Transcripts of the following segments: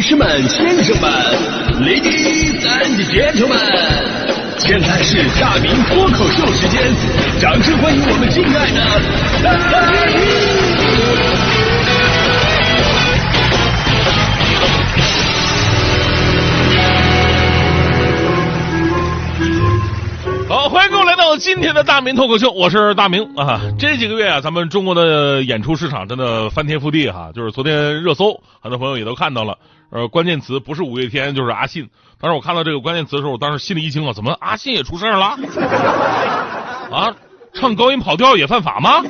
女士们、先生们，Ladies and Gentlemen，现在是大明脱口秀时间，掌声欢迎我们敬爱的！好，欢迎各位来到今天的大明脱口秀，我是大明啊。这几个月啊，咱们中国的演出市场真的翻天覆地哈。就是昨天热搜，很多朋友也都看到了，呃，关键词不是五月天就是阿信。当时我看到这个关键词的时候，我当时心里一惊啊，怎么阿信也出事了？啊，唱高音跑调也犯法吗？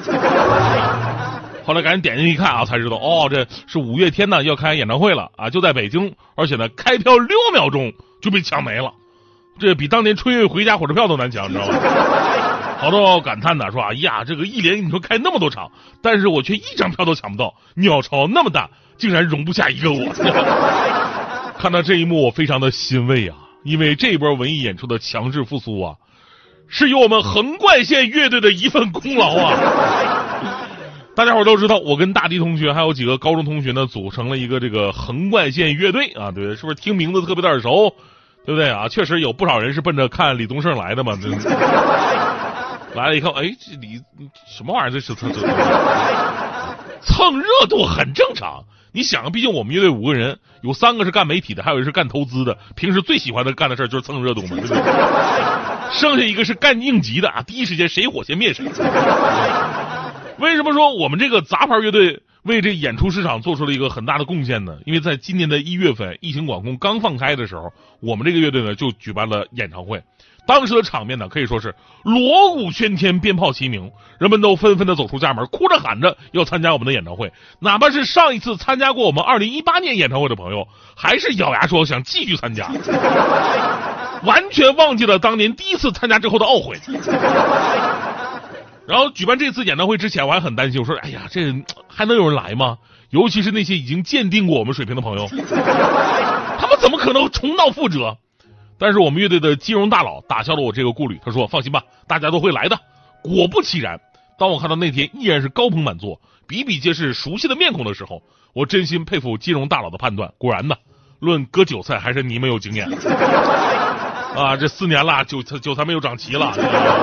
后来赶紧点进去一看啊，才知道哦，这是五月天呢要开演唱会了啊，就在北京，而且呢开票六秒钟就被抢没了。这比当年春运回家火车票都难抢，你知道吗？好多感叹的说：“哎呀，这个一连你说开那么多场，但是我却一张票都抢不到，鸟巢那么大，竟然容不下一个我。”看到这一幕，我非常的欣慰啊，因为这一波文艺演出的强势复苏啊，是有我们横贯线乐队的一份功劳啊。大家伙都知道，我跟大迪同学还有几个高中同学呢，组成了一个这个横贯线乐队啊，对，是不是听名字特别的耳熟？对不对啊？确实有不少人是奔着看李宗盛来的嘛。来了以后，哎，这李什么玩意儿？这是蹭蹭蹭热度很正常。你想，毕竟我们乐队五个人，有三个是干媒体的，还有一个是干投资的。平时最喜欢的干的事就是蹭热度嘛，对不对？剩下一个是干应急的啊，第一时间谁火先灭谁。为什么说我们这个杂牌乐队？为这演出市场做出了一个很大的贡献呢，因为在今年的一月份，疫情管控刚放开的时候，我们这个乐队呢就举办了演唱会，当时的场面呢可以说是锣鼓喧天，鞭炮齐鸣，人们都纷纷的走出家门，哭着喊着要参加我们的演唱会。哪怕是上一次参加过我们二零一八年演唱会的朋友，还是咬牙说想继续参加，完全忘记了当年第一次参加之后的懊悔。然后举办这次演唱会之前，我还很担心，我说：“哎呀，这 还能有人来吗？尤其是那些已经鉴定过我们水平的朋友，他们怎么可能重蹈覆辙？”但是我们乐队的金融大佬打消了我这个顾虑，他说：“放心吧，大家都会来的。”果不其然，当我看到那天依然是高朋满座，比比皆是熟悉的面孔的时候，我真心佩服金融大佬的判断。果然呢，论割韭菜，还是你们有经验。啊，这四年了，韭菜韭菜没有长齐了，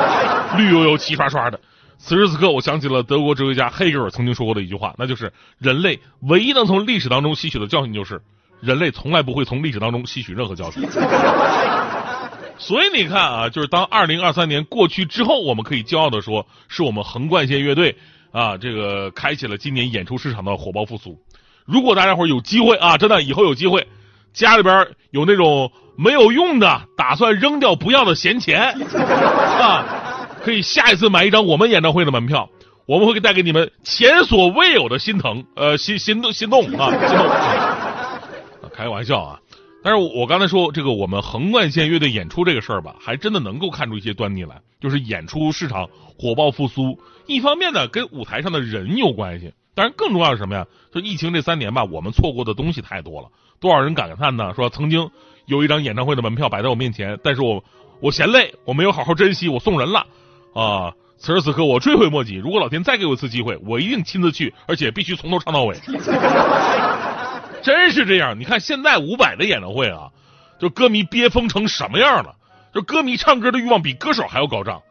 绿油油、齐刷刷的。此时此刻，我想起了德国哲学家黑格尔曾经说过的一句话，那就是人类唯一能从历史当中吸取的教训就是，人类从来不会从历史当中吸取任何教训。所以你看啊，就是当二零二三年过去之后，我们可以骄傲的说，是我们横贯线乐队啊，这个开启了今年演出市场的火爆复苏。如果大家伙有机会啊，真的以后有机会，家里边有那种没有用的、打算扔掉不要的闲钱 啊。可以下一次买一张我们演唱会的门票，我们会带给你们前所未有的心疼，呃，心心动心动啊，心动。开个玩笑啊，但是我刚才说这个我们横贯线乐队演出这个事儿吧，还真的能够看出一些端倪来，就是演出市场火爆复苏。一方面呢，跟舞台上的人有关系，当然更重要是什么呀？就疫情这三年吧，我们错过的东西太多了。多少人感叹呢？说曾经有一张演唱会的门票摆在我面前，但是我我嫌累，我没有好好珍惜，我送人了。啊！此时此刻我追悔莫及。如果老天再给我一次机会，我一定亲自去，而且必须从头唱到尾。真是这样！你看现在伍佰的演唱会啊，就歌迷憋疯成什么样了？就歌迷唱歌的欲望比歌手还要高涨。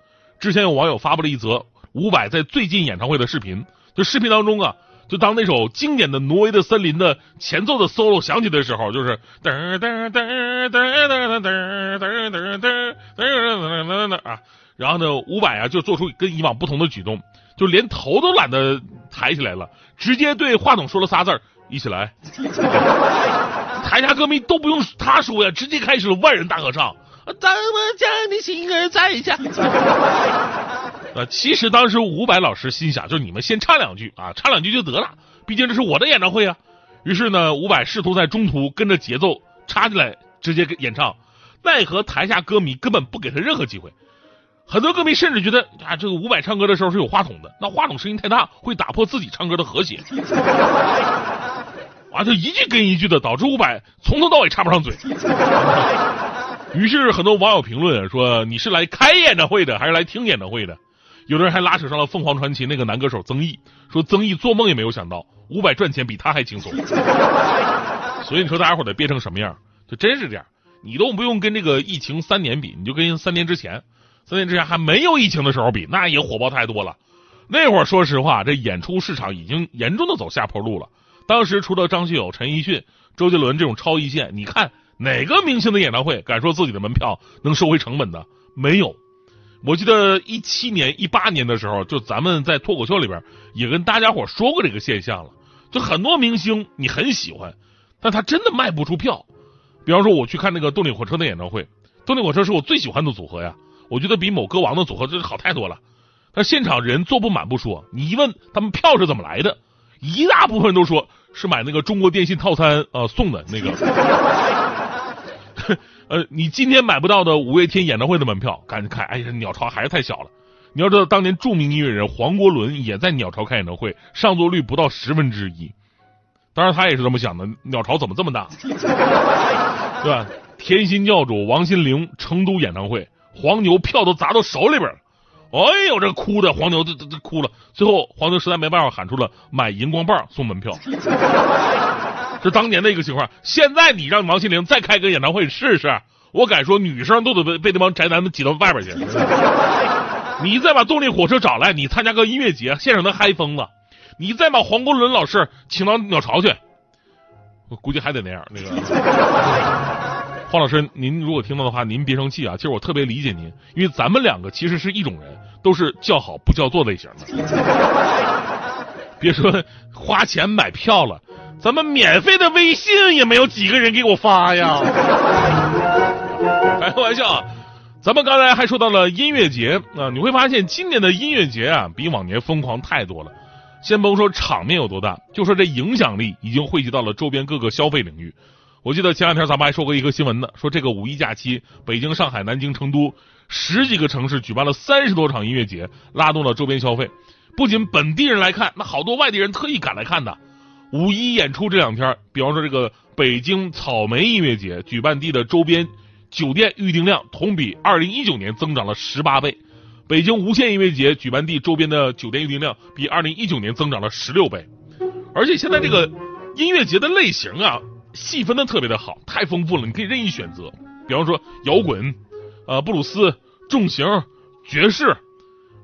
之前有网友发布了一则伍佰在最近演唱会的视频，就视频当中啊，就当那首经典的《挪威的森林》的前奏的 solo 响起的时候，就是噔噔噔噔噔噔噔噔噔噔噔噔噔啊。然后呢，伍佰啊就做出跟以往不同的举动，就连头都懒得抬起来了，直接对话筒说了仨字儿：“一起来。”台下歌迷都不用他说呀，直接开始了万人大合唱。怎么将你心儿摘下？呃，其实当时伍佰老师心想，就是你们先唱两句啊，唱两句就得了，毕竟这是我的演唱会啊。于是呢，伍佰试图在中途跟着节奏插进来，直接给演唱，奈何台下歌迷根本不给他任何机会。很多歌迷甚至觉得啊，这个伍佰唱歌的时候是有话筒的，那话筒声音太大，会打破自己唱歌的和谐。啊，就一句跟一句的，导致伍佰从头到尾插不上嘴。于是很多网友评论说：“你是来开演唱会的，还是来听演唱会的？”有的人还拉扯上了凤凰传奇那个男歌手曾毅，说曾毅做梦也没有想到伍佰赚钱比他还轻松。所以你说大家伙得憋成什么样？就真是这样，你都不用跟这个疫情三年比，你就跟三年之前，三年之前还没有疫情的时候比，那也火爆太多了。那会儿说实话，这演出市场已经严重的走下坡路了。当时除了张学友、陈奕迅、周杰伦这种超一线，你看哪个明星的演唱会敢说自己的门票能收回成本的？没有。我记得一七年、一八年的时候，就咱们在脱口秀里边也跟大家伙说过这个现象了。就很多明星你很喜欢，但他真的卖不出票。比方说我去看那个动力火车的演唱会，动力火车是我最喜欢的组合呀，我觉得比某歌王的组合真是好太多了。但现场人坐不满不说，你一问他们票是怎么来的，一大部分都说是买那个中国电信套餐呃送的那个。呃，你今天买不到的五月天演唱会的门票，赶紧看！哎呀，鸟巢还是太小了。你要知道，当年著名音乐人黄国伦也在鸟巢开演唱会，上座率不到十分之一。当然，他也是这么想的：鸟巢怎么这么大？对吧？甜心教主王心凌成都演唱会，黄牛票都砸到手里边了。哎呦，这哭的黄牛这这这哭了。最后黄牛实在没办法，喊出了买荧光棒送门票。这当年的一个情况，现在你让王心凌再开个演唱会试试，我敢说女生都得被被那帮宅男们挤到外边去。你再把动力火车找来，你参加个音乐节，现场能嗨疯了。你再把黄国伦老师请到鸟巢去，我估计还得那样。那个黄老师，您如果听到的话，您别生气啊。其实我特别理解您，因为咱们两个其实是一种人，都是叫好不叫座类型的。别说花钱买票了。咱们免费的微信也没有几个人给我发呀！开个玩笑，咱们刚才还说到了音乐节啊，你会发现今年的音乐节啊比往年疯狂太多了。先甭说场面有多大，就说这影响力已经汇集到了周边各个消费领域。我记得前两天咱们还说过一个新闻呢，说这个五一假期，北京、上海、南京、成都十几个城市举办了三十多场音乐节，拉动了周边消费。不仅本地人来看，那好多外地人特意赶来看的。五一演出这两天，比方说这个北京草莓音乐节举办地的周边酒店预订量同比二零一九年增长了十八倍，北京无线音乐节举办地周边的酒店预订量比二零一九年增长了十六倍，而且现在这个音乐节的类型啊，细分的特别的好，太丰富了，你可以任意选择，比方说摇滚、呃布鲁斯、重型、爵士，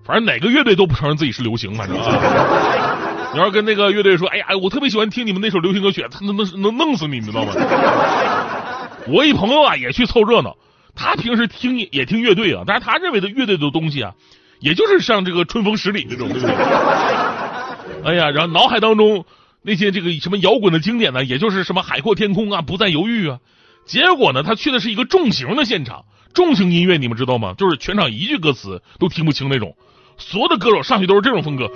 反正哪个乐队都不承认自己是流行，反正啊。你要跟那个乐队说，哎呀，我特别喜欢听你们那首流行歌曲，他能能能弄死你，你知道吗？我一朋友啊也去凑热闹，他平时听也听乐队啊，但是他认为的乐队的东西啊，也就是像这个春风十里这种，对不对？哎呀，然后脑海当中那些这个什么摇滚的经典呢，也就是什么海阔天空啊，不再犹豫啊。结果呢，他去的是一个重型的现场，重型音乐你们知道吗？就是全场一句歌词都听不清那种。所有的歌手上去都是这种风格。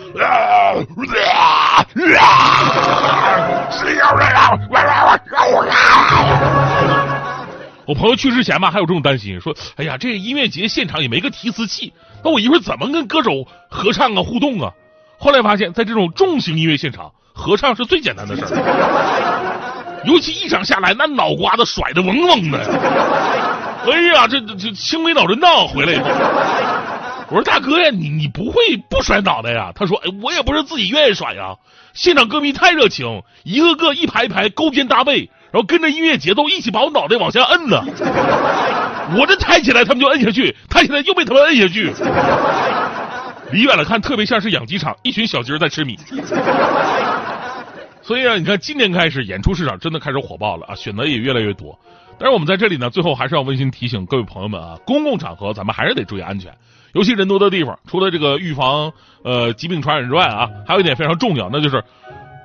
我朋友去之前吧，还有这种担心，说：“哎呀，这音乐节现场也没个提词器，那我一会儿怎么跟歌手合唱啊、互动啊？”后来发现，在这种重型音乐现场，合唱是最简单的事儿。尤其一场下来，那脑瓜子甩的嗡嗡的。哎呀，这这轻微脑震荡回来以后。我说大哥呀，你你不会不甩脑袋呀？他说，哎，我也不是自己愿意甩呀。现场歌迷太热情，一个个一排排勾肩搭背，然后跟着音乐节奏一起把我脑袋往下摁呢。我这抬起来，他们就摁下去；抬起来又被他们摁下去。离远了看，特别像是养鸡场，一群小鸡儿在吃米。所以啊，你看今年开始，演出市场真的开始火爆了啊，选择也越来越多。但是我们在这里呢，最后还是要温馨提醒各位朋友们啊，公共场合咱们还是得注意安全。尤其人多的地方，除了这个预防呃疾病传染之外啊，还有一点非常重要，那就是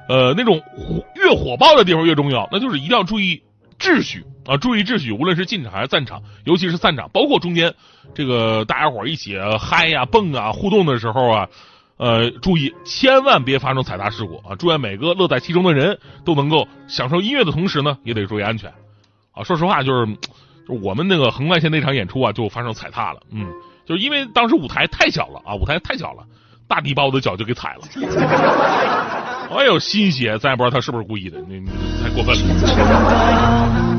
呃那种火越火爆的地方越重要，那就是一定要注意秩序啊，注意秩序，无论是进场还是散场，尤其是散场，包括中间这个大家伙一起嗨呀、蹦啊、互动的时候啊，呃，注意千万别发生踩踏事故啊！祝愿每个乐在其中的人都能够享受音乐的同时呢，也得注意安全啊！说实话，就是就我们那个横贯线那场演出啊，就发生踩踏了，嗯。就是因为当时舞台太小了啊，舞台太小了，大地把我的脚就给踩了。哎呦，新鞋，咱也不知道他是不是故意的，那太过分了。